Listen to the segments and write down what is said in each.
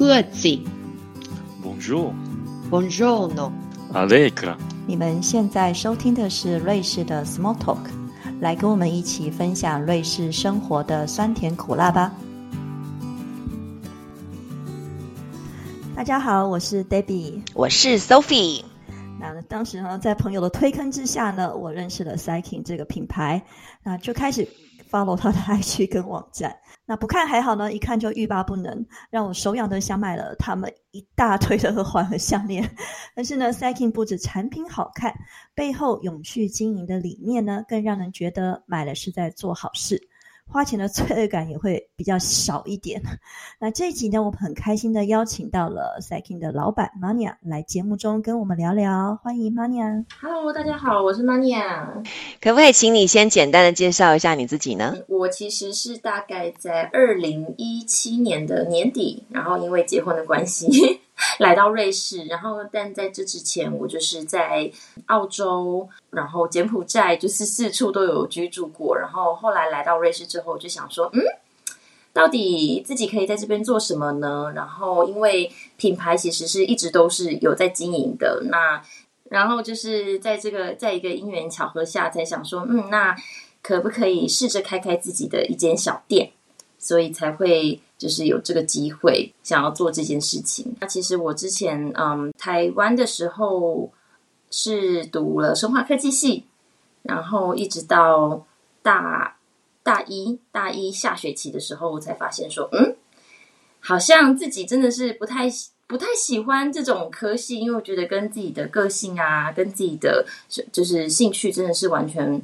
各自。Bonjour, Buongiorno。Allegra。你们现在收听的是瑞士的 Small Talk，来跟我们一起分享瑞士生活的酸甜苦辣吧。大家好，我是 Debbie。我是 Sophie。那当时呢，在朋友的推坑之下呢，我认识了 Cycling 这个品牌，那就开始 follow 他的 IG 跟网站。那不看还好呢，一看就欲罢不能，让我手痒的想买了他们一大堆的耳环和项链。但是呢，selling 不止产品好看，背后永续经营的理念呢，更让人觉得买了是在做好事。花钱的罪恶感也会比较少一点。那这一集呢，我们很开心的邀请到了 Cycling 的老板 Mania 来节目中跟我们聊聊，欢迎 Mania。Hello，大家好，我是 Mania。可不可以请你先简单的介绍一下你自己呢？我其实是大概在二零一七年的年底，然后因为结婚的关系 来到瑞士，然后但在这之前，我就是在澳洲，然后柬埔寨，就是四处都有居住过。然后后来来到瑞士之后，我就想说，嗯。到底自己可以在这边做什么呢？然后，因为品牌其实是一直都是有在经营的，那然后就是在这个在一个因缘巧合下，才想说，嗯，那可不可以试着开开自己的一间小店？所以才会就是有这个机会想要做这件事情。那其实我之前嗯台湾的时候是读了生化科技系，然后一直到大大一大一下学期的时候，我才发现说，嗯，好像自己真的是不太。不太喜欢这种科系，因为我觉得跟自己的个性啊，跟自己的就是兴趣真的是完全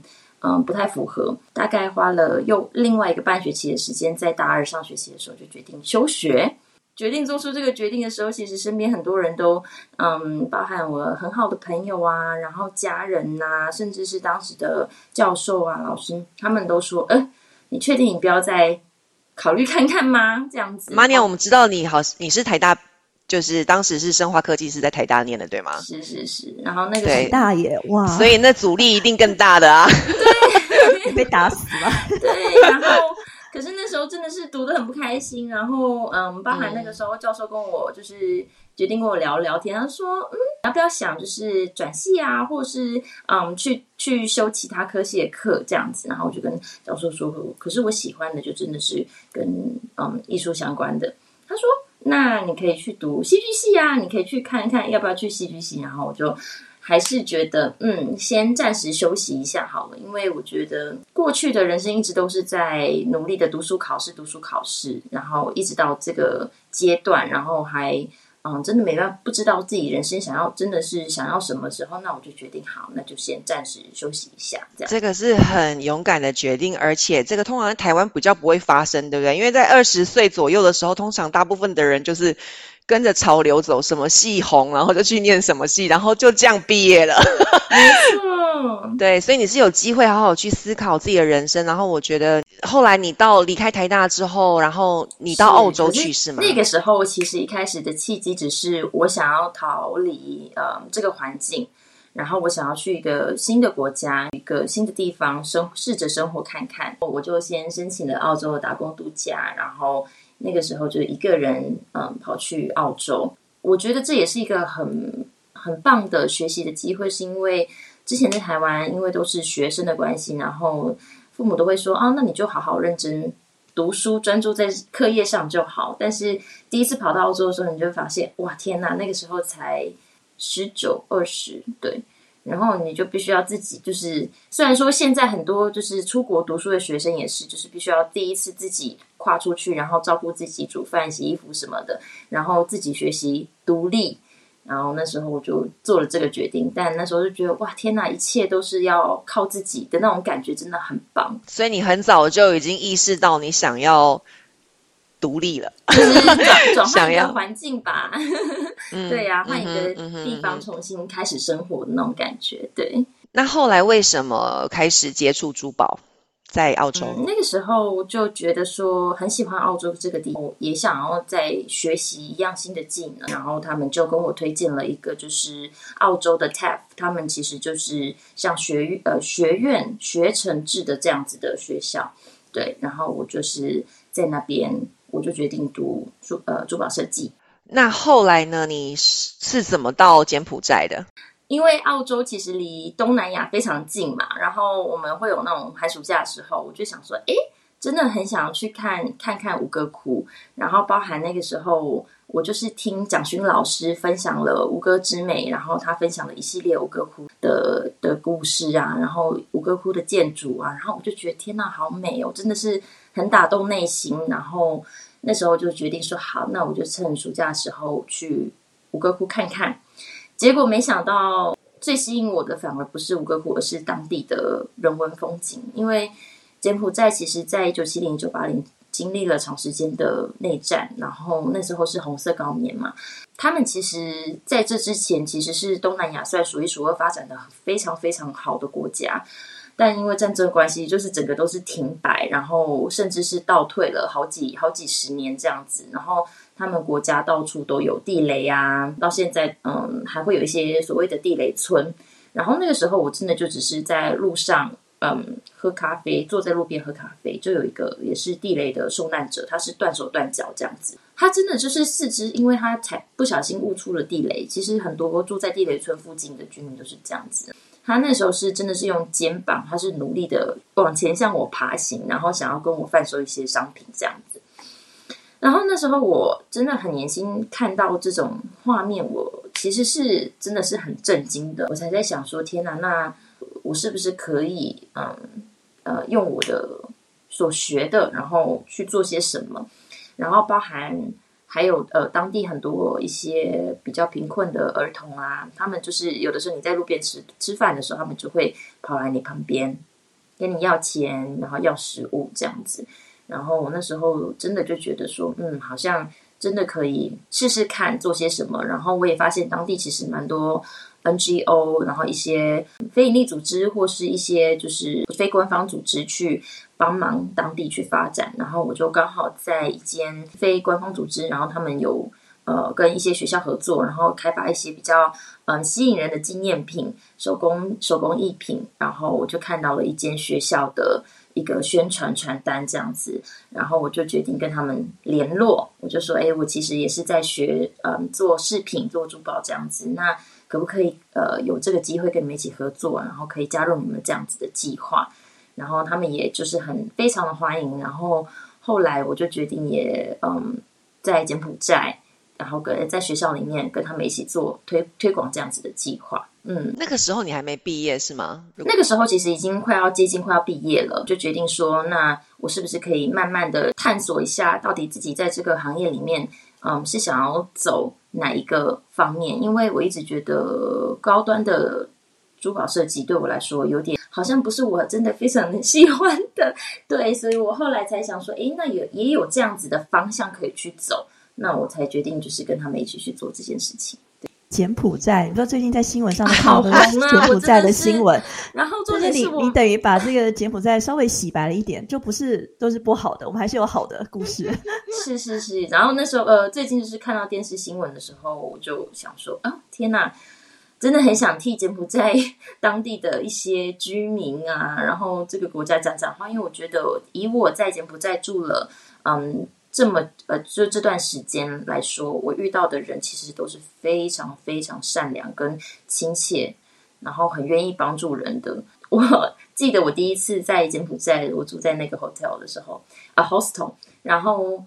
嗯不太符合。大概花了又另外一个半学期的时间，在大二上学期的时候就决定休学。决定做出这个决定的时候，其实身边很多人都嗯，包含我很好的朋友啊，然后家人呐、啊，甚至是当时的教授啊、老师，他们都说：“呃，你确定你不要再考虑看看吗？”这样子。玛尼亚，我们知道你好，你是台大。就是当时是生化科技是在台大念的，对吗？是是是，然后那个台大也哇，所以那阻力一定更大的啊，对，被打死了。对，然后可是那时候真的是读得很不开心，然后嗯，包含那个时候教授跟我就是决定跟我聊聊天，他说嗯，要不要想就是转系啊，或是嗯去去修其他科系的课这样子，然后我就跟教授说，可是我喜欢的就真的是跟嗯艺术相关的，他说。那你可以去读戏剧系啊，你可以去看一看要不要去戏剧系。然后我就还是觉得，嗯，先暂时休息一下好了，因为我觉得过去的人生一直都是在努力的读书考试、读书考试，然后一直到这个阶段，然后还嗯，真的没办法，不知道自己人生想要真的是想要什么时候，那我就决定好，那就先暂时休息一下。这样，这个是很勇敢的决定，而且这个通常在台湾比较不会发生，对不对？因为在二十岁左右的时候，通常大部分的人就是跟着潮流走，什么系红，然后就去念什么系，然后就这样毕业了。对，所以你是有机会好好去思考自己的人生。然后我觉得，后来你到离开台大之后，然后你到澳洲去是吗？那个时候其实一开始的契机只是我想要逃离呃这个环境，然后我想要去一个新的国家，一个新的地方生试着生活看看。我就先申请了澳洲的打工度假，然后那个时候就一个人嗯跑去澳洲。我觉得这也是一个很很棒的学习的机会，是因为之前在台湾因为都是学生的关系，然后父母都会说啊，那你就好好认真。读书专注在课业上就好，但是第一次跑到澳洲的时候，你就发现，哇，天哪！那个时候才十九二十，对，然后你就必须要自己，就是虽然说现在很多就是出国读书的学生也是，就是必须要第一次自己跨出去，然后照顾自己、煮饭、洗衣服什么的，然后自己学习独立。然后那时候我就做了这个决定，但那时候就觉得哇天哪，一切都是要靠自己的那种感觉，真的很棒。所以你很早就已经意识到你想要独立了，就是转转换一个 环境吧。嗯对呀、换一个地方重新开始生活的那种感觉。对，那后来为什么开始接触珠宝？在澳洲，嗯，那个时候就觉得说很喜欢澳洲这个地方，也想要再学习一样新的技能。然后他们就跟我推荐了一个，就是澳洲的 TAF，他们其实就是像学呃学院学成制的这样子的学校。对，然后我就是在那边，我就决定读珠呃珠宝设计。那后来呢？你是是怎么到柬埔寨的？因为澳洲其实离东南亚非常近嘛，然后我们会有那种寒暑假的时候，我就想说，哎，真的很想要去看看看吴哥窟。然后包含那个时候，我就是听蒋勋老师分享了吴哥之美，然后他分享了一系列吴哥窟的的故事啊，然后吴哥窟的建筑啊，然后我就觉得天呐，好美哦，真的是很打动内心。然后那时候就决定说，好，那我就趁暑假的时候去吴哥窟看看。结果没想到，最吸引我的反而不是吴哥窟，而是当地的人文风景。因为柬埔寨其实在一九七零、一九八零经历了长时间的内战，然后那时候是红色高棉嘛。他们其实在这之前其实是东南亚算数一数二发展的非常非常好的国家，但因为战争关系，就是整个都是停摆，然后甚至是倒退了好几好几十年这样子，然后。他们国家到处都有地雷啊，到现在，嗯，还会有一些所谓的地雷村。然后那个时候，我真的就只是在路上，嗯，喝咖啡，坐在路边喝咖啡，就有一个也是地雷的受难者，他是断手断脚这样子。他真的就是四肢，因为他才不小心误触了地雷。其实很多住在地雷村附近的居民都是这样子。他那时候是真的是用肩膀，他是努力的往前向我爬行，然后想要跟我贩售一些商品这样子。然后那时候我真的很年轻，看到这种画面，我其实是真的是很震惊的。我才在想说，天哪，那我是不是可以，嗯呃，用我的所学的，然后去做些什么？然后包含还有呃，当地很多一些比较贫困的儿童啊，他们就是有的时候你在路边吃吃饭的时候，他们就会跑来你旁边跟你要钱，然后要食物这样子。然后我那时候真的就觉得说，嗯，好像真的可以试试看做些什么。然后我也发现当地其实蛮多 NGO，然后一些非营利组织或是一些就是非官方组织去帮忙当地去发展。然后我就刚好在一间非官方组织，然后他们有呃跟一些学校合作，然后开发一些比较嗯吸引人的纪念品、手工手工艺品。然后我就看到了一间学校的。一个宣传传单这样子，然后我就决定跟他们联络。我就说，哎，我其实也是在学，嗯，做饰品、做珠宝这样子。那可不可以，呃，有这个机会跟你们一起合作，然后可以加入你们这样子的计划？然后他们也就是很非常的欢迎。然后后来我就决定也，嗯，在柬埔寨。然后跟在学校里面跟他们一起做推推广这样子的计划，嗯，那个时候你还没毕业是吗？那个时候其实已经快要接近快要毕业了，就决定说，那我是不是可以慢慢的探索一下，到底自己在这个行业里面，嗯，是想要走哪一个方面？因为我一直觉得高端的珠宝设计对我来说有点好像不是我真的非常喜欢的，对，所以我后来才想说，诶，那也也有这样子的方向可以去走。那我才决定，就是跟他们一起去做这件事情。柬埔寨，你知道最近在新闻上 看到柬埔寨的新闻，然后就是你你等于把这个柬埔寨稍微洗白了一点，就不是都是不好的，我们还是有好的故事。是是是，然后那时候呃，最近就是看到电视新闻的时候，我就想说啊，天哪，真的很想替柬埔寨当地的一些居民啊，然后这个国家讲讲话，因为我觉得以我在柬埔寨住了，嗯。这么呃，就这段时间来说，我遇到的人其实都是非常非常善良跟亲切，然后很愿意帮助人的。我记得我第一次在柬埔寨，我住在那个 hotel 的时候啊，hostel，然后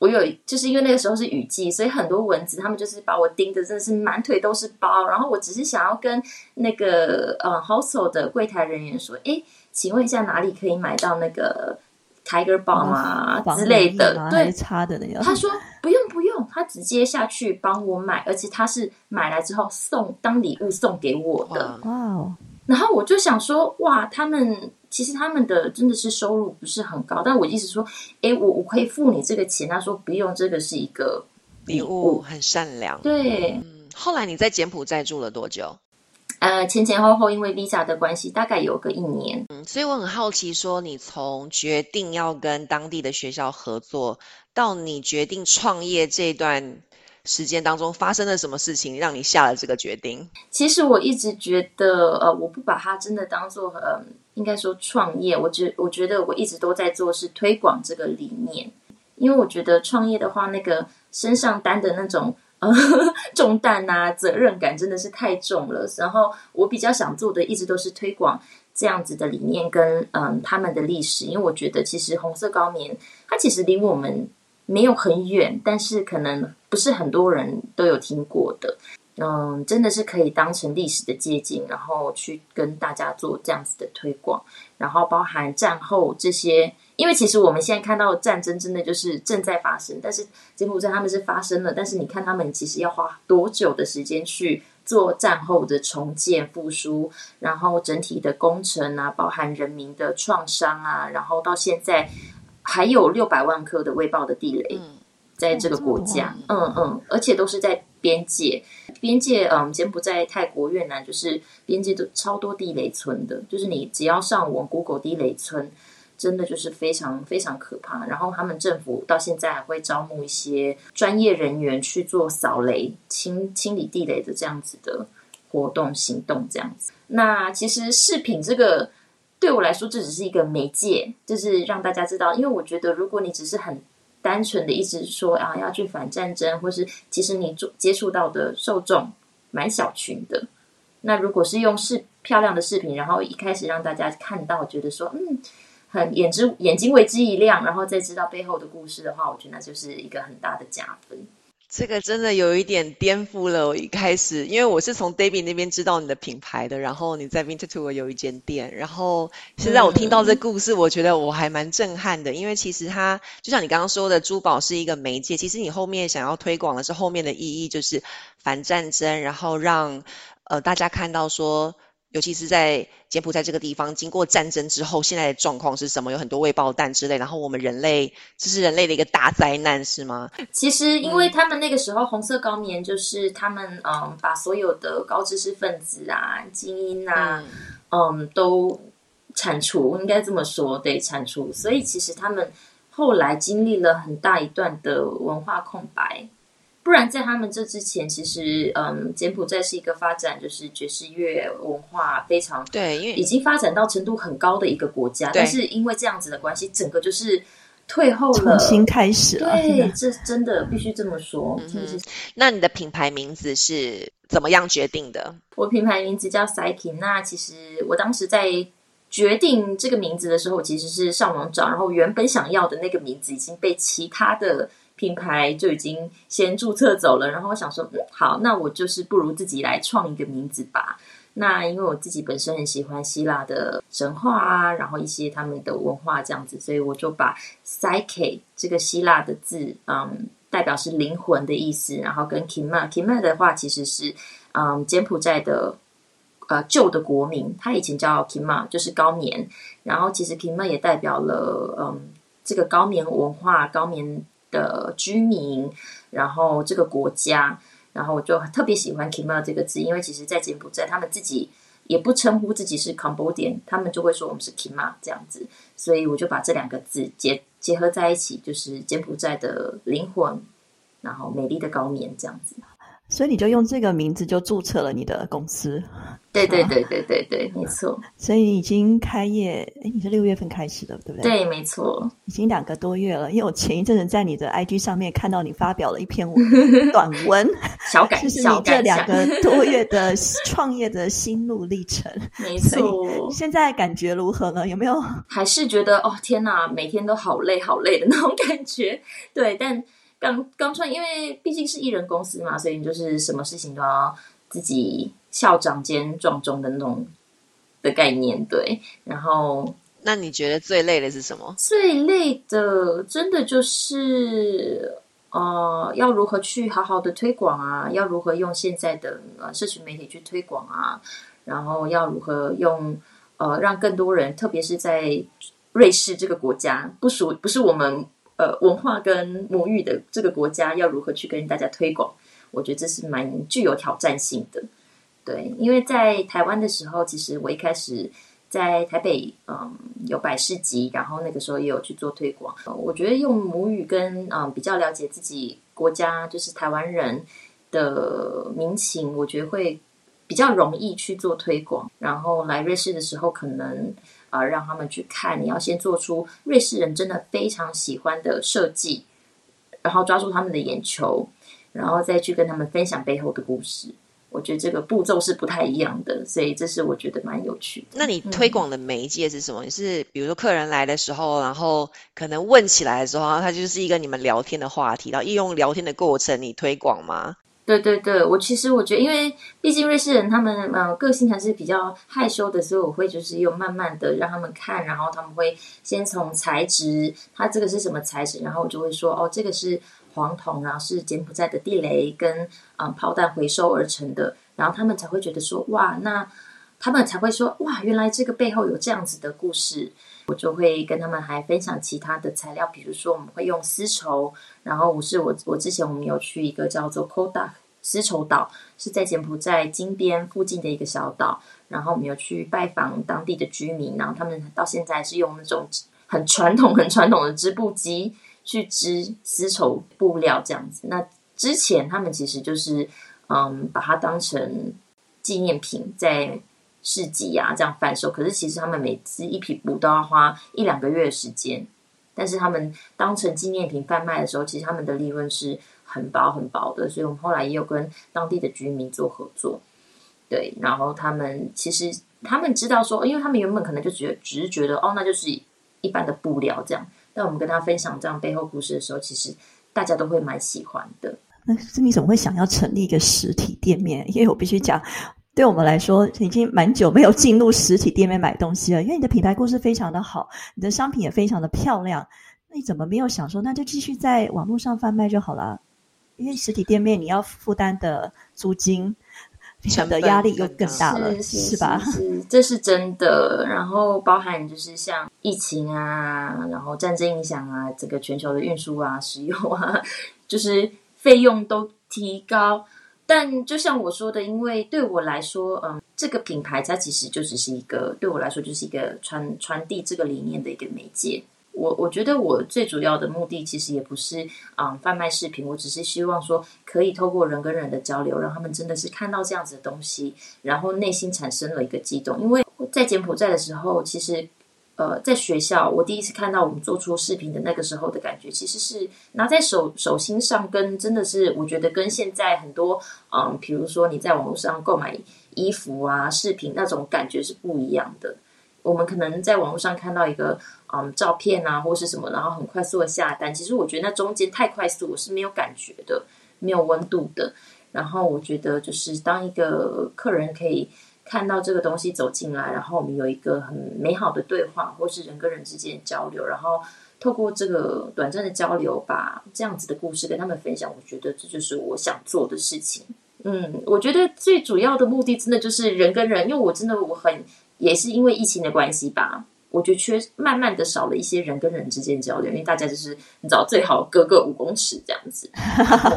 我有就是因为那个时候是雨季，所以很多蚊子，他们就是把我叮的真的是满腿都是包。然后我只是想要跟那个呃 hostel 的柜台人员说，哎，请问一下哪里可以买到那个？Tiger Bomb 啊之类的，对，擦的那个。他说不用不用，他直接下去帮我买，而且他是买来之后送当礼物送给我的。哇哦！然后我就想说，哇，他们其实他们的真的是收入不是很高，但我一直说，哎，我我可以付你这个钱。他说不用，这个是一个礼物，很善良。对。嗯，后来你在柬埔寨住了多久？呃，前前后后因为 visa 的关系，大概有个一年。嗯，所以我很好奇，说你从决定要跟当地的学校合作，到你决定创业这段时间当中，发生了什么事情，让你下了这个决定？其实我一直觉得，呃，我不把它真的当做，呃，应该说创业。我觉我觉得我一直都在做是推广这个理念。因为我觉得创业的话，那个身上担的那种呃 重担啊、责任感真的是太重了。然后我比较想做的，一直都是推广这样子的理念跟嗯他们的历史，因为我觉得其实红色高棉它其实离我们没有很远，但是可能不是很多人都有听过的。嗯，真的是可以当成历史的接近，然后去跟大家做这样子的推广，然后包含战后这些，因为其实我们现在看到战争真的就是正在发生，但是柬埔寨他们是发生了，但是你看他们其实要花多久的时间去做战后的重建复苏，然后整体的工程啊，包含人民的创伤啊，然后到现在还有六百万颗的未爆的地雷。在这个国家，嗯嗯，而且都是在边界，边界，嗯，柬埔寨、泰国、越南，就是边界都超多地雷村的，就是你只要上网 Google 地雷村，真的就是非常非常可怕。然后他们政府到现在还会招募一些专业人员去做扫雷、清清理地雷的这样子的活动行动，这样子。那其实视频这个对我来说，这只是一个媒介，就是让大家知道，因为我觉得如果你只是很单纯的一直说啊要去反战争，或是其实你做接触到的受众蛮小群的。那如果是用视漂亮的视频，然后一开始让大家看到，觉得说嗯很眼之眼睛为之一亮，然后再知道背后的故事的话，我觉得那就是一个很大的加分。这个真的有一点颠覆了我一开始，因为我是从 David 那边知道你的品牌的，然后你在 Winter Tour 有一间店，然后现在我听到这故事，我觉得我还蛮震撼的，因为其实它就像你刚刚说的，珠宝是一个媒介，其实你后面想要推广的是后面的意义，就是反战争，然后让呃大家看到说。尤其是在柬埔寨这个地方，经过战争之后，现在的状况是什么？有很多未爆弹之类，然后我们人类这是人类的一个大灾难，是吗？其实，因为他们那个时候红色高棉就是他们嗯，把所有的高知识分子啊、精英啊，嗯，都铲除，应该这么说，对，铲除。所以其实他们后来经历了很大一段的文化空白。不然，在他们这之前，其实，嗯，柬埔寨是一个发展就是爵士乐文化非常对，因为已经发展到程度很高的一个国家。但是因为这样子的关系，整个就是退后了，重新开始了。对，这真的必须这么说。那你的品牌名字是怎么样决定的？我品牌名字叫 Psyche。那其实我当时在决定这个名字的时候，其实是上网找，然后原本想要的那个名字已经被其他的。品牌就已经先注册走了，然后我想说，嗯好，那我就是不如自己来创一个名字吧。那因为我自己本身很喜欢希腊的神话啊，然后一些他们的文化这样子，所以我就把 psyche 这个希腊的字，嗯，代表是灵魂的意思，然后跟 kima，kima 的话其实是嗯柬埔寨的呃旧的国名，它以前叫 kima，就是高棉，然后其实 kima 也代表了嗯这个高棉文化，高棉。的居民，然后这个国家，然后我就特别喜欢 Kima 这个字，因为其实，在柬埔寨，他们自己也不称呼自己是 Cambodia，他们就会说我们是 Kima 这样子，所以我就把这两个字结结合在一起，就是柬埔寨的灵魂，然后美丽的高棉这样子。所以你就用这个名字就注册了你的公司，对对对对对对，没错。所以已经开业，哎，你是六月份开始的，对不对？对，没错，已经两个多月了。因为我前一阵子在你的 IG 上面看到你发表了一篇 短文，小感，就是你这两个多月的创业的心路历程。没错，现在感觉如何呢？有没有？还是觉得哦，天哪，每天都好累好累的那种感觉？对，但。刚刚创，因为毕竟是艺人公司嘛，所以你就是什么事情都要自己校长兼壮中的那种的概念，对。然后，那你觉得最累的是什么？最累的，真的就是呃，要如何去好好的推广啊？要如何用现在的呃社群媒体去推广啊？然后要如何用呃让更多人，特别是在瑞士这个国家，不属不是我们。呃，文化跟母语的这个国家要如何去跟大家推广？我觉得这是蛮具有挑战性的。对，因为在台湾的时候，其实我一开始在台北，嗯，有百事集，然后那个时候也有去做推广。我觉得用母语跟嗯比较了解自己国家，就是台湾人的民情，我觉得会比较容易去做推广。然后来瑞士的时候，可能。啊，让他们去看。你要先做出瑞士人真的非常喜欢的设计，然后抓住他们的眼球，然后再去跟他们分享背后的故事。我觉得这个步骤是不太一样的，所以这是我觉得蛮有趣。那你推广的媒介是什么？你是比如说客人来的时候，然后可能问起来的时候，它就是一个你们聊天的话题，然后利用聊天的过程，你推广吗？对对对，我其实我觉得，因为毕竟瑞士人他们呃个性还是比较害羞的，所以我会就是用慢慢的让他们看，然后他们会先从材质，它这个是什么材质，然后我就会说哦，这个是黄铜，然后是柬埔寨的地雷跟嗯炮弹回收而成的，然后他们才会觉得说哇，那他们才会说哇，原来这个背后有这样子的故事。我就会跟他们还分享其他的材料，比如说我们会用丝绸，然后我是我我之前我们有去一个叫做 Koda 丝绸岛，是在柬埔寨金边附近的一个小岛，然后我们有去拜访当地的居民，然后他们到现在是用那种很传统、很传统的织布机去织丝绸布料这样子。那之前他们其实就是嗯，把它当成纪念品在。市集啊，这样贩售，可是其实他们每织一匹布都要花一两个月的时间，但是他们当成纪念品贩卖的时候，其实他们的利润是很薄很薄的，所以我们后来也有跟当地的居民做合作，对，然后他们其实他们知道说，因为他们原本可能就觉得只是觉得哦，那就是一般的布料这样，但我们跟他分享这样背后故事的时候，其实大家都会蛮喜欢的。那你怎么会想要成立一个实体店面？因为我必须讲。对我们来说，已经蛮久没有进入实体店面买东西了。因为你的品牌故事非常的好，你的商品也非常的漂亮，那你怎么没有想说，那就继续在网络上贩卖就好了？因为实体店面你要负担的租金、成的压力又更大了，是吧？是，这是真的。然后包含就是像疫情啊，然后战争影响啊，整个全球的运输啊、石油啊，就是费用都提高。但就像我说的，因为对我来说，嗯，这个品牌它其实就只是一个，对我来说就是一个传传递这个理念的一个媒介。我我觉得我最主要的目的其实也不是嗯贩卖视频，我只是希望说可以透过人跟人的交流，让他们真的是看到这样子的东西，然后内心产生了一个激动。因为在柬埔寨的时候，其实。呃，在学校，我第一次看到我们做出视频的那个时候的感觉，其实是拿在手手心上，跟真的是我觉得跟现在很多，嗯，比如说你在网络上购买衣服啊、视频那种感觉是不一样的。我们可能在网络上看到一个嗯照片啊，或是什么，然后很快速的下单，其实我觉得那中间太快速，我是没有感觉的，没有温度的。然后我觉得就是当一个客人可以。看到这个东西走进来，然后我们有一个很美好的对话，或是人跟人之间的交流，然后透过这个短暂的交流，把这样子的故事跟他们分享。我觉得这就是我想做的事情。嗯，我觉得最主要的目的，真的就是人跟人，因为我真的我很也是因为疫情的关系吧，我觉得缺慢慢的少了一些人跟人之间交流，因为大家就是你知道最好隔个五公尺这样子，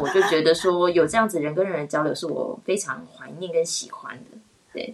我就觉得说有这样子人跟人的交流，是我非常怀念跟喜欢的。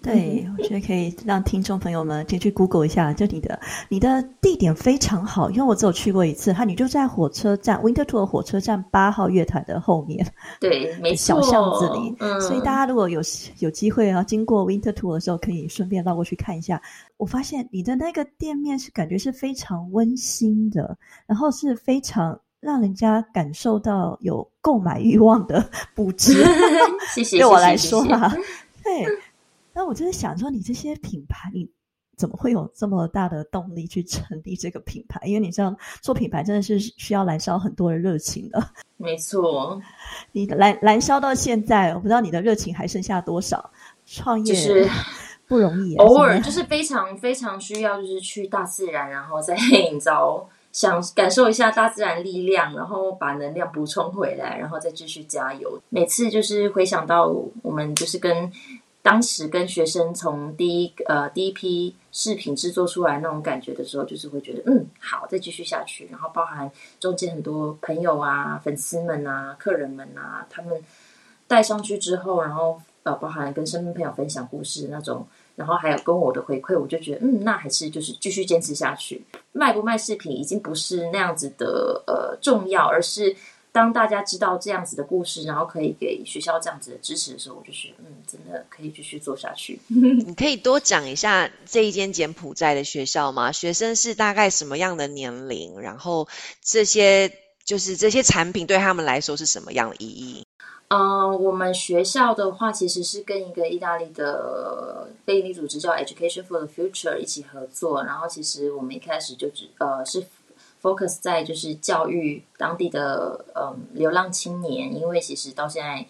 对，我觉得可以让听众朋友们先去 Google 一下，就你的你的地点非常好，因为我只有去过一次，它你就在火车站 Winterthur 火车站八号月台的后面，对，没 小巷子里，所以大家如果有有机会啊，经过 Winterthur 的时候，可以顺便绕过去看一下。我发现你的那个店面是感觉是非常温馨的，然后是非常让人家感受到有购买欲望的布置。谢谢，对我来说啊，对。那我就是想说，你这些品牌，你怎么会有这么大的动力去成立这个品牌？因为你知道，做品牌真的是需要燃烧很多的热情的。没错，你燃燃烧到现在，我不知道你的热情还剩下多少。创业是不容易，偶尔就是非常非常需要，就是去大自然，然后再营造，想感受一下大自然力量，然后把能量补充回来，然后再继续加油。每次就是回想到我们就是跟。当时跟学生从第一呃第一批视频制作出来那种感觉的时候，就是会觉得嗯好，再继续下去。然后包含中间很多朋友啊、粉丝们啊、客人们啊，他们带上去之后，然后呃包含跟身边朋友分享故事那种，然后还有跟我的回馈，我就觉得嗯，那还是就是继续坚持下去。卖不卖视频已经不是那样子的呃重要，而是当大家知道这样子的故事，然后可以给学校这样子的支持的时候，我就觉得，嗯，真的可以继续做下去。你可以多讲一下这一间柬埔寨的学校吗？学生是大概什么样的年龄？然后这些就是这些产品对他们来说是什么样的意义？嗯，我们学校的话，其实是跟一个意大利的非营利组织叫 Education for the Future 一起合作。然后，其实我们一开始就只呃是 focus 在就是教育当地的嗯流浪青年，因为其实到现在，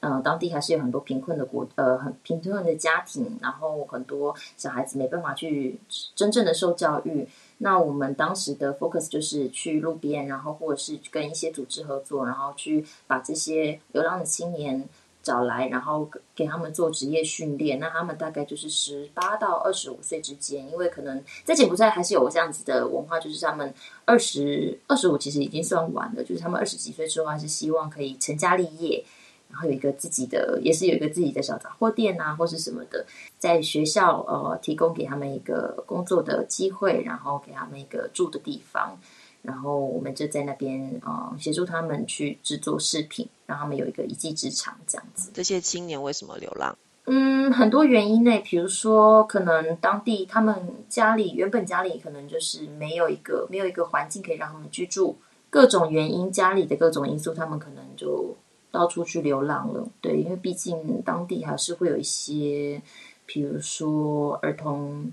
嗯，当地还是有很多贫困的国呃很贫困的家庭，然后很多小孩子没办法去真正的受教育。那我们当时的 focus 就是去路边，然后或者是跟一些组织合作，然后去把这些流浪的青年找来，然后给他们做职业训练。那他们大概就是十八到二十五岁之间，因为可能在柬埔寨还是有这样子的文化，就是他们二十二十五其实已经算晚了，就是他们二十几岁之后还是希望可以成家立业。然后有一个自己的，也是有一个自己的小杂货店啊，或是什么的，在学校呃提供给他们一个工作的机会，然后给他们一个住的地方，然后我们就在那边呃协助他们去制作饰品，让他们有一个一技之长这样子。这些青年为什么流浪？嗯，很多原因呢，比如说可能当地他们家里原本家里可能就是没有一个没有一个环境可以让他们居住，各种原因家里的各种因素，他们可能就。到处去流浪了，对，因为毕竟当地还是会有一些，比如说儿童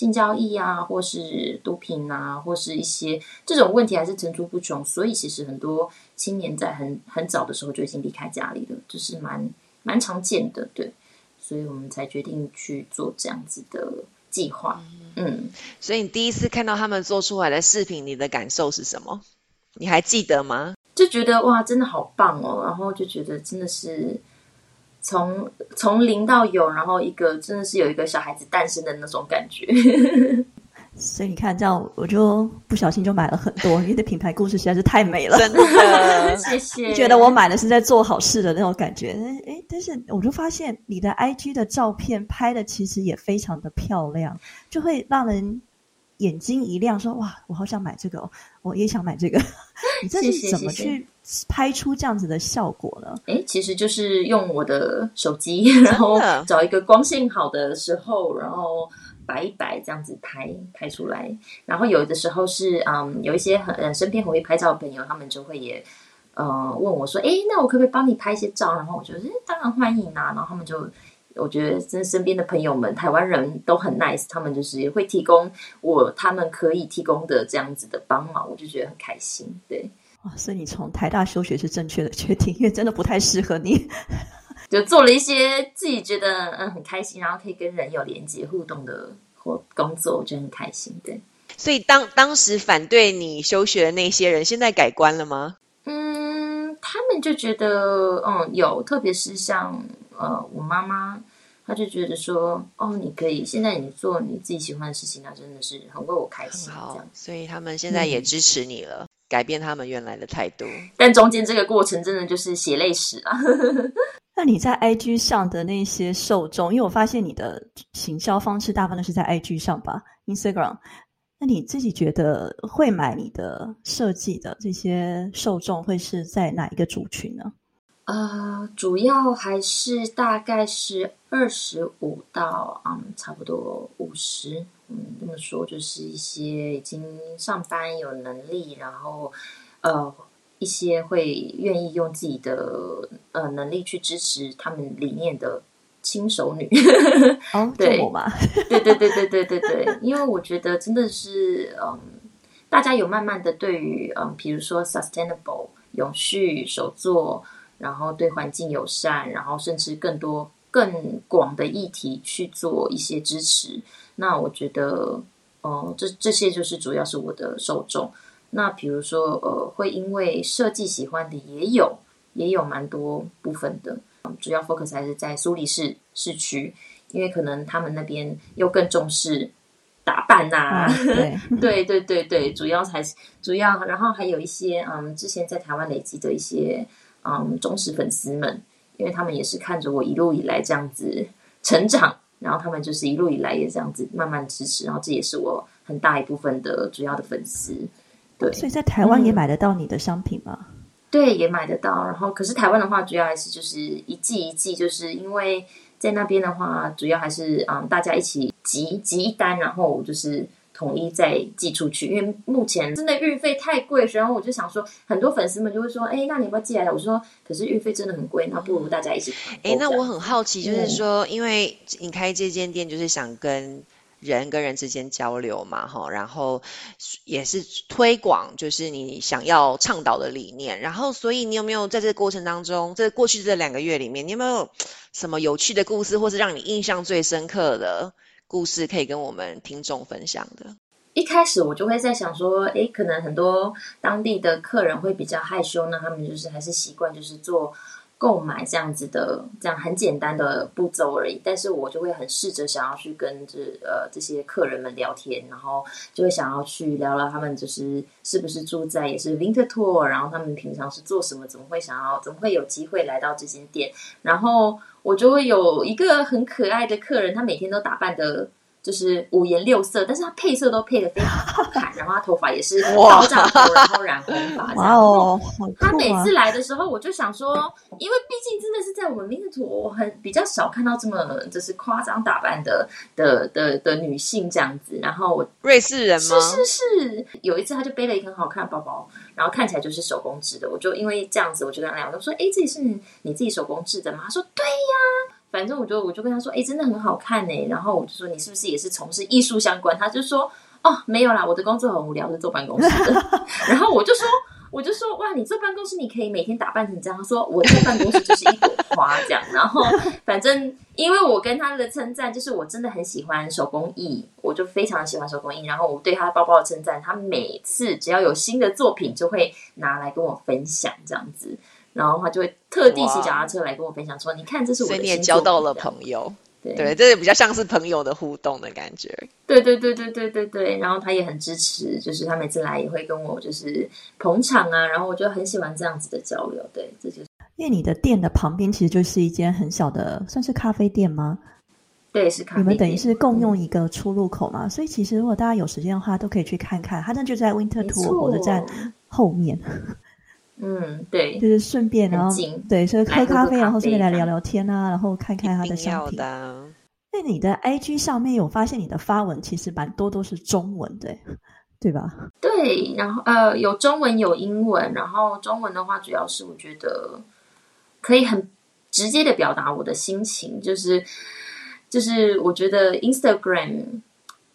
性交易啊，或是毒品啊，或是一些这种问题还是层出不穷，所以其实很多青年在很很早的时候就已经离开家里了，就是蛮蛮常见的，对，所以我们才决定去做这样子的计划。嗯，所以你第一次看到他们做出来的视频，你的感受是什么？你还记得吗？就觉得哇，真的好棒哦！然后就觉得真的是从从零到有，然后一个真的是有一个小孩子诞生的那种感觉。所以你看，这样我就不小心就买了很多，因为这品牌故事实在是太美了。真的，谢谢。觉得我买的是在做好事的那种感觉。哎，但是我就发现你的 IG 的照片拍的其实也非常的漂亮，就会让人。眼睛一亮，说：“哇，我好想买这个哦！我也想买这个。你这是怎么去拍出这样子的效果呢？哎，其实就是用我的手机，然后找一个光线好的时候，然后摆一摆，这样子拍拍出来。然后有的时候是，嗯，有一些很身边很会拍照的朋友，他们就会也，呃，问我说：，哎，那我可不可以帮你拍一些照？然后我就得，当然欢迎啊。然后他们就。我觉得真身边的朋友们，台湾人都很 nice，他们就是会提供我他们可以提供的这样子的帮忙，我就觉得很开心。对，哇，所以你从台大休学是正确的决定，因为真的不太适合你，就做了一些自己觉得嗯很开心，然后可以跟人有连接互动的或工作，我觉得很开心。对，所以当当时反对你休学的那些人，现在改观了吗？嗯，他们就觉得嗯有，特别是像。呃，我妈妈，她就觉得说，哦，你可以现在你做你自己喜欢的事情，那真的是很为我开心。这样，所以他们现在也支持你了，改变他们原来的态度。但中间这个过程真的就是血泪史啊。那你在 IG 上的那些受众，因为我发现你的行销方式大部分都是在 IG 上吧，Instagram。那你自己觉得会买你的设计的这些受众会是在哪一个族群呢？呃，主要还是大概是二十五到嗯，差不多五十。嗯，这么说就是一些已经上班有能力，然后呃，一些会愿意用自己的呃能力去支持他们理念的亲手女。哦，对我吗？对对对对对对对，因为我觉得真的是嗯，大家有慢慢的对于嗯，比如说 sustainable 永续手作。然后对环境友善，然后甚至更多更广的议题去做一些支持。那我觉得，哦，这这些就是主要是我的受众。那比如说，呃，会因为设计喜欢的也有，也有蛮多部分的。主要 focus 还是在苏黎世市区，因为可能他们那边又更重视打扮呐。对 对对对对，主要才是主要，然后还有一些嗯，之前在台湾累积的一些。嗯，忠实粉丝们，因为他们也是看着我一路以来这样子成长，然后他们就是一路以来也这样子慢慢支持，然后这也是我很大一部分的主要的粉丝。对，所以在台湾也买得到你的商品吗？对，也买得到。然后，可是台湾的话，主要还是就是一季一季，就是因为在那边的话，主要还是嗯，大家一起集集一单，然后就是统一再寄出去。因为目前真的运费太贵，然后我就想说，很多粉丝们就会说：“哎，那你要不要寄来？”我说：“可是运费真的很贵，那不如大家一起。”哎，那我很好奇，就是说，因为你开这间店，就是想跟。人跟人之间交流嘛，哈，然后也是推广，就是你想要倡导的理念。然后，所以你有没有在这个过程当中，在过去这两个月里面，你有没有什么有趣的故事，或是让你印象最深刻的故事，可以跟我们听众分享的？一开始我就会在想说，诶，可能很多当地的客人会比较害羞，那他们就是还是习惯就是做。购买这样子的，这样很简单的步骤而已，但是我就会很试着想要去跟这呃这些客人们聊天，然后就会想要去聊聊他们就是是不是住在也是 Winter Tour，然后他们平常是做什么，怎么会想要怎么会有机会来到这间店，然后我就会有一个很可爱的客人，他每天都打扮的。就是五颜六色，但是他配色都配的非常好看，然后他头发也是高炸头，然后染红发。哇哦！他每次来的时候，我就想说，因为毕竟真的是在我们民族，我很比较少看到这么就是夸张打扮的的的的女性这样子。然后我瑞士人吗？是是是。有一次他就背了一个很好看的包包，然后看起来就是手工制的。我就因为这样子，我就跟他聊，我说：“哎，这是你自己手工制的吗？”他说：“对呀。”反正我就我就跟他说，哎，真的很好看呢。然后我就说，你是不是也是从事艺术相关？他就说，哦，没有啦，我的工作很无聊，是坐办公室的。然后我就说，我就说，哇，你坐办公室，你可以每天打扮成这样。他说，我在办公室就是一朵花这样。然后反正因为我跟他的称赞，就是我真的很喜欢手工艺，我就非常喜欢手工艺。然后我对他包包的称赞，他每次只要有新的作品，就会拿来跟我分享这样子。然后他就会特地骑脚踏车来跟我分享，说：“你看，这是我的所以你也交到了朋友，对，这也比较像是朋友的互动的感觉。对对对对对对对。然后他也很支持，就是他每次来也会跟我就是捧场啊。然后我就很喜欢这样子的交流。对，这就是因为你的店的旁边其实就是一间很小的，算是咖啡店吗？对，是咖啡。你们等于是共用一个出入口嘛？所以其实如果大家有时间的话，都可以去看看。他那就在 Winter Tour 火车站后面。嗯，对，就是顺便然后对，所以喝咖啡，然后顺便来聊聊天啊，然后看看他的商品。那你的 IG 上面有发现你的发文其实蛮多都是中文的，对吧？对，然后呃，有中文有英文，然后中文的话主要是我觉得可以很直接的表达我的心情，就是就是我觉得 Instagram。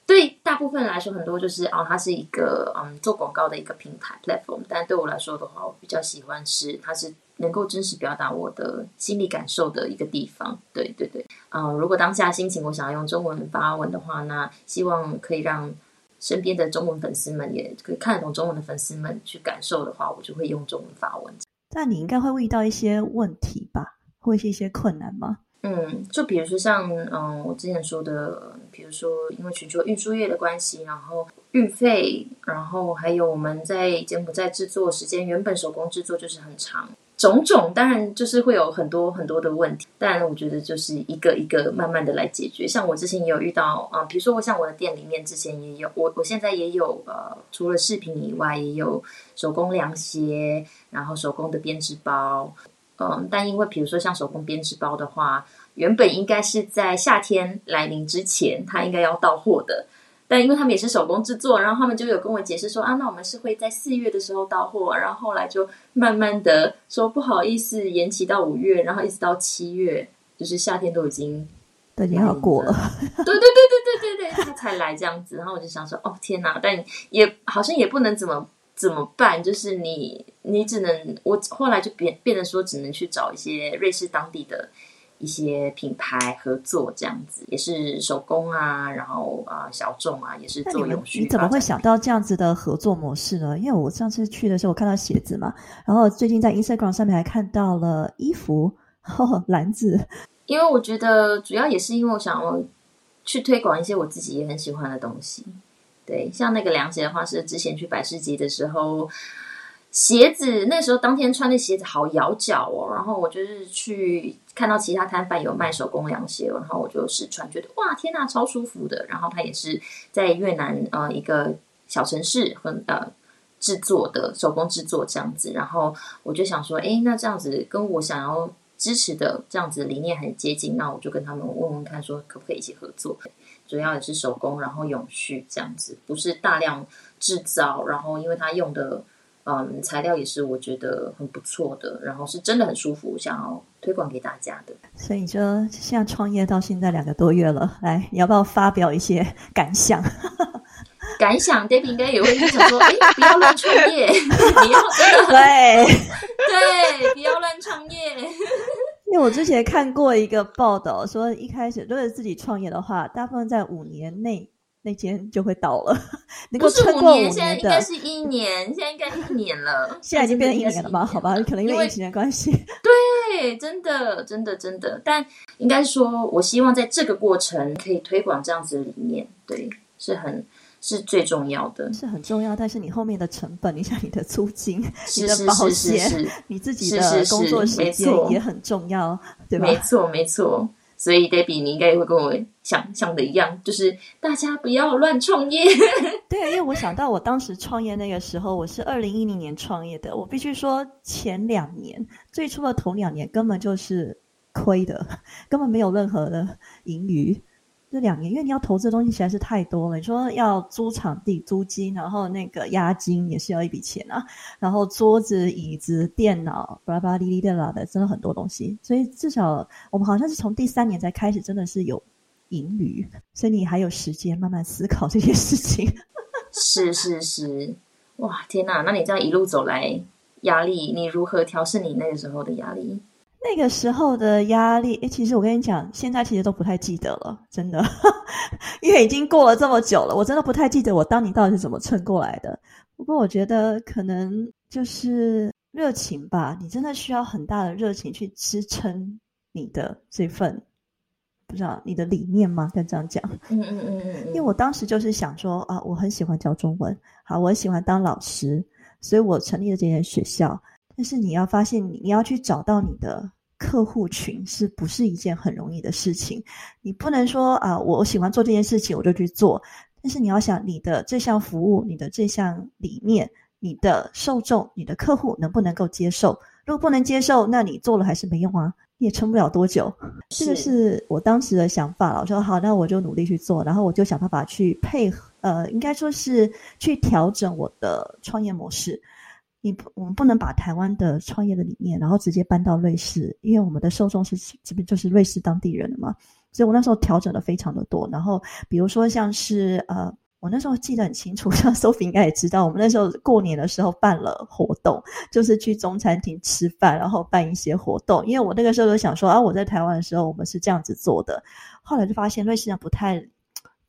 对大部分来说，很多就是哦，它是一个嗯做广告的一个平台 platform。但对我来说的话，我比较喜欢是它是能够真实表达我的心理感受的一个地方。对对对，嗯，如果当下心情我想要用中文发文的话，那希望可以让身边的中文粉丝们也可以看得懂中文的粉丝们去感受的话，我就会用中文发文。但你应该会遇到一些问题吧？会是一些困难吗？嗯，就比如说像嗯，我之前说的，说因为全球运输业的关系，然后运费，然后还有我们在柬埔寨制作时间，原本手工制作就是很长，种种，当然就是会有很多很多的问题。但我觉得就是一个一个慢慢的来解决。像我之前也有遇到啊，比如说我像我的店里面之前也有，我我现在也有呃，除了饰品以外，也有手工凉鞋，然后手工的编织包。嗯，但因为比如说像手工编织包的话，原本应该是在夏天来临之前，它应该要到货的。但因为他们也是手工制作，然后他们就有跟我解释说啊，那我们是会在四月的时候到货，然后后来就慢慢的说不好意思延期到五月，然后一直到七月，就是夏天都已经都已经要过了。对对对对对对对，他才来这样子，然后我就想说哦天哪，但也好像也不能怎么。怎么办？就是你，你只能我后来就变变得说，只能去找一些瑞士当地的一些品牌合作，这样子也是手工啊，然后啊小众啊，也是做永续。你怎么会想到这样子的合作模式呢？因为我上次去的时候，我看到鞋子嘛，然后最近在 Instagram 上面还看到了衣服、篮子。因为我觉得主要也是因为我想要去推广一些我自己也很喜欢的东西。对，像那个凉鞋的话，是之前去百事集的时候，鞋子那时候当天穿的鞋子好咬脚哦。然后我就是去看到其他摊贩有卖手工凉鞋，然后我就试穿，觉得哇，天呐，超舒服的。然后它也是在越南呃一个小城市很呃制作的手工制作这样子，然后我就想说，哎，那这样子跟我想要支持的这样子理念很接近，那我就跟他们问问看，说可不可以一起合作。主要也是手工，然后永续这样子，不是大量制造，然后因为它用的嗯材料也是我觉得很不错的，然后是真的很舒服，想要推广给大家的。所以你说现在创业到现在两个多月了，来，你要不要发表一些感想？感想，Debbie 应该也会想说，哎，不要乱创业，你要真的对对，不要乱创业。因为我之前看过一个报道，说一开始如果自己创业的话，大部分在五年内那间就会倒了。能够撑过五年，现在应该是一年，现在应该一年了。现在已经变成一年了吗？好吧，可能因为疫情的关系。对，真的，真的，真的。但应该说，我希望在这个过程可以推广这样子的理念，对，是很。是最重要的，是很重要。但是你后面的成本，你像你的租金、你的保险、你自己的工作时间也很重要，对吧？没错，没错。所以，Debbie，你应该也会跟我想象的一样，就是大家不要乱创业。对，因为我想到我当时创业那个时候，我是二零一零年创业的，我必须说前两年，最初的头两年根本就是亏的，根本没有任何的盈余。这两年，因为你要投资的东西实在是太多了。你说要租场地、租金，然后那个押金也是要一笔钱啊。然后桌子、椅子、电脑，巴拉巴拉哩哩的啦的，真的很多东西。所以至少我们好像是从第三年才开始，真的是有盈余。所以你还有时间慢慢思考这些事情。是是是，哇天哪！那你这样一路走来，压力你如何调试你那个时候的压力？那个时候的压力，诶，其实我跟你讲，现在其实都不太记得了，真的，因为已经过了这么久了，我真的不太记得我当年到底是怎么撑过来的。不过我觉得可能就是热情吧，你真的需要很大的热情去支撑你的这份，不知道你的理念吗？该这样讲。嗯嗯嗯嗯。因为我当时就是想说啊，我很喜欢教中文，好，我喜欢当老师，所以我成立了这间学校。但是你要发现，你你要去找到你的。客户群是不是一件很容易的事情？你不能说啊，我喜欢做这件事情，我就去做。但是你要想，你的这项服务、你的这项理念、你的受众、你的客户能不能够接受？如果不能接受，那你做了还是没用啊，你也撑不了多久。这个是我当时的想法了。我说好，那我就努力去做，然后我就想办法去配合，呃，应该说是去调整我的创业模式。你不，我们不能把台湾的创业的理念，然后直接搬到瑞士，因为我们的受众是这边就是瑞士当地人的嘛，所以我那时候调整的非常的多。然后比如说像是呃，我那时候记得很清楚，像 Sophie 应该也知道，我们那时候过年的时候办了活动，就是去中餐厅吃饭，然后办一些活动。因为我那个时候就想说啊，我在台湾的时候我们是这样子做的，后来就发现瑞士人不太。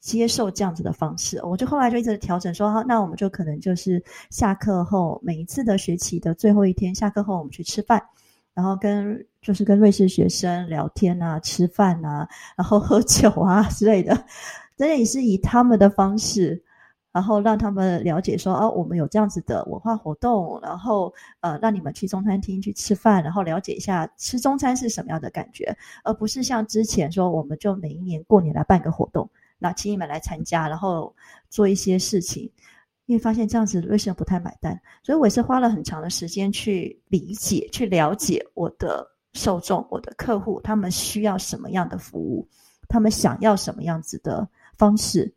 接受这样子的方式，我就后来就一直调整说，那我们就可能就是下课后每一次的学期的最后一天，下课后我们去吃饭，然后跟就是跟瑞士学生聊天啊、吃饭啊，然后喝酒啊之类的，这也是以他们的方式，然后让他们了解说，哦，我们有这样子的文化活动，然后呃，让你们去中餐厅去吃饭，然后了解一下吃中餐是什么样的感觉，而不是像之前说，我们就每一年过年来办个活动。那请你们来参加，然后做一些事情，因为发现这样子瑞士人不太买单，所以我也是花了很长的时间去理解、去了解我的受众、我的客户，他们需要什么样的服务，他们想要什么样子的方式，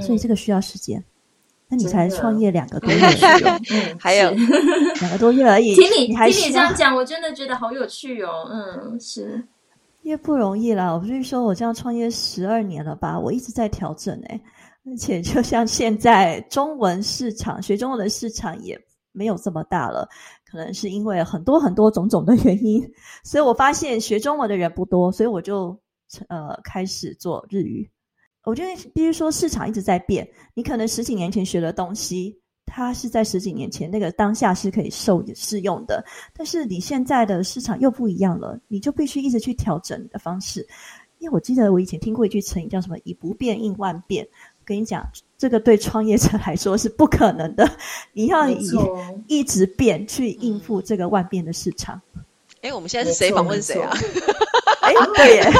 所以这个需要时间。那你才创业两个多月，嗯，还有两个多月而已。听你听你这样讲，我真的觉得好有趣哦。嗯，是。也不容易啦，我不是说我这样创业十二年了吧，我一直在调整诶，而且就像现在中文市场学中文的市场也没有这么大了，可能是因为很多很多种种的原因，所以我发现学中文的人不多，所以我就呃开始做日语。我觉得必须说市场一直在变，你可能十几年前学的东西。它是在十几年前那个当下是可以受适用的，但是你现在的市场又不一样了，你就必须一直去调整你的方式。因为我记得我以前听过一句成语叫什么“以不变应万变”，跟你讲，这个对创业者来说是不可能的。你要以一直变去应付这个万变的市场。哎，我们现在是谁访问谁啊？哎，对耶。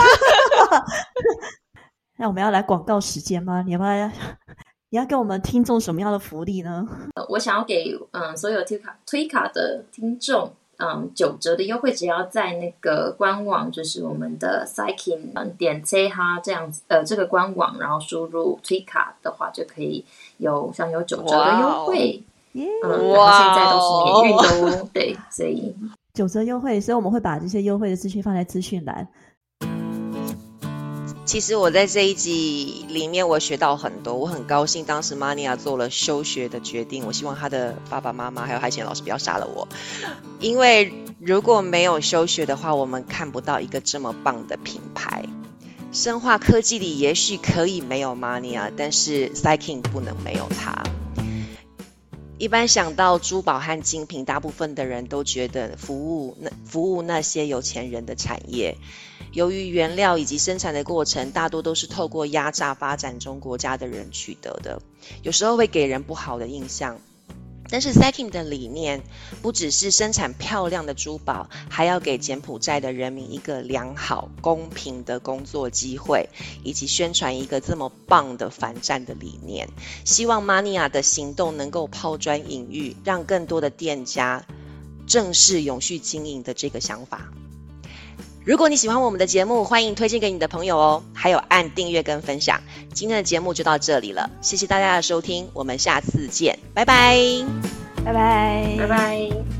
那我们要来广告时间吗？你要不要你要给我们听众什么样的福利呢？我想要给嗯所有推卡推卡的听众。嗯，九折的优惠，只要在那个官网，就是我们的 Cycling 点 C 哈这样子，呃，这个官网，然后输入推卡的话，就可以有享有九折的优惠。嗯，然后现在都是免运的哦。对，所以九折优惠，所以我们会把这些优惠的资讯放在资讯栏。其实我在这一集里面，我学到很多，我很高兴当时 Mania 做了休学的决定。我希望他的爸爸妈妈还有海贤老师不要杀了我，因为如果没有休学的话，我们看不到一个这么棒的品牌。生化科技里也许可以没有 Mania，但是 Cycling 不能没有它。一般想到珠宝和精品，大部分的人都觉得服务那服务那些有钱人的产业。由于原料以及生产的过程大多都是透过压榨发展中国家的人取得的，有时候会给人不好的印象。但是 Cycling 的理念不只是生产漂亮的珠宝，还要给柬埔寨的人民一个良好、公平的工作机会，以及宣传一个这么棒的反战的理念。希望 Mania 的行动能够抛砖引玉，让更多的店家正视永续经营的这个想法。如果你喜欢我们的节目，欢迎推荐给你的朋友哦，还有按订阅跟分享。今天的节目就到这里了，谢谢大家的收听，我们下次见，拜拜，拜拜，拜拜。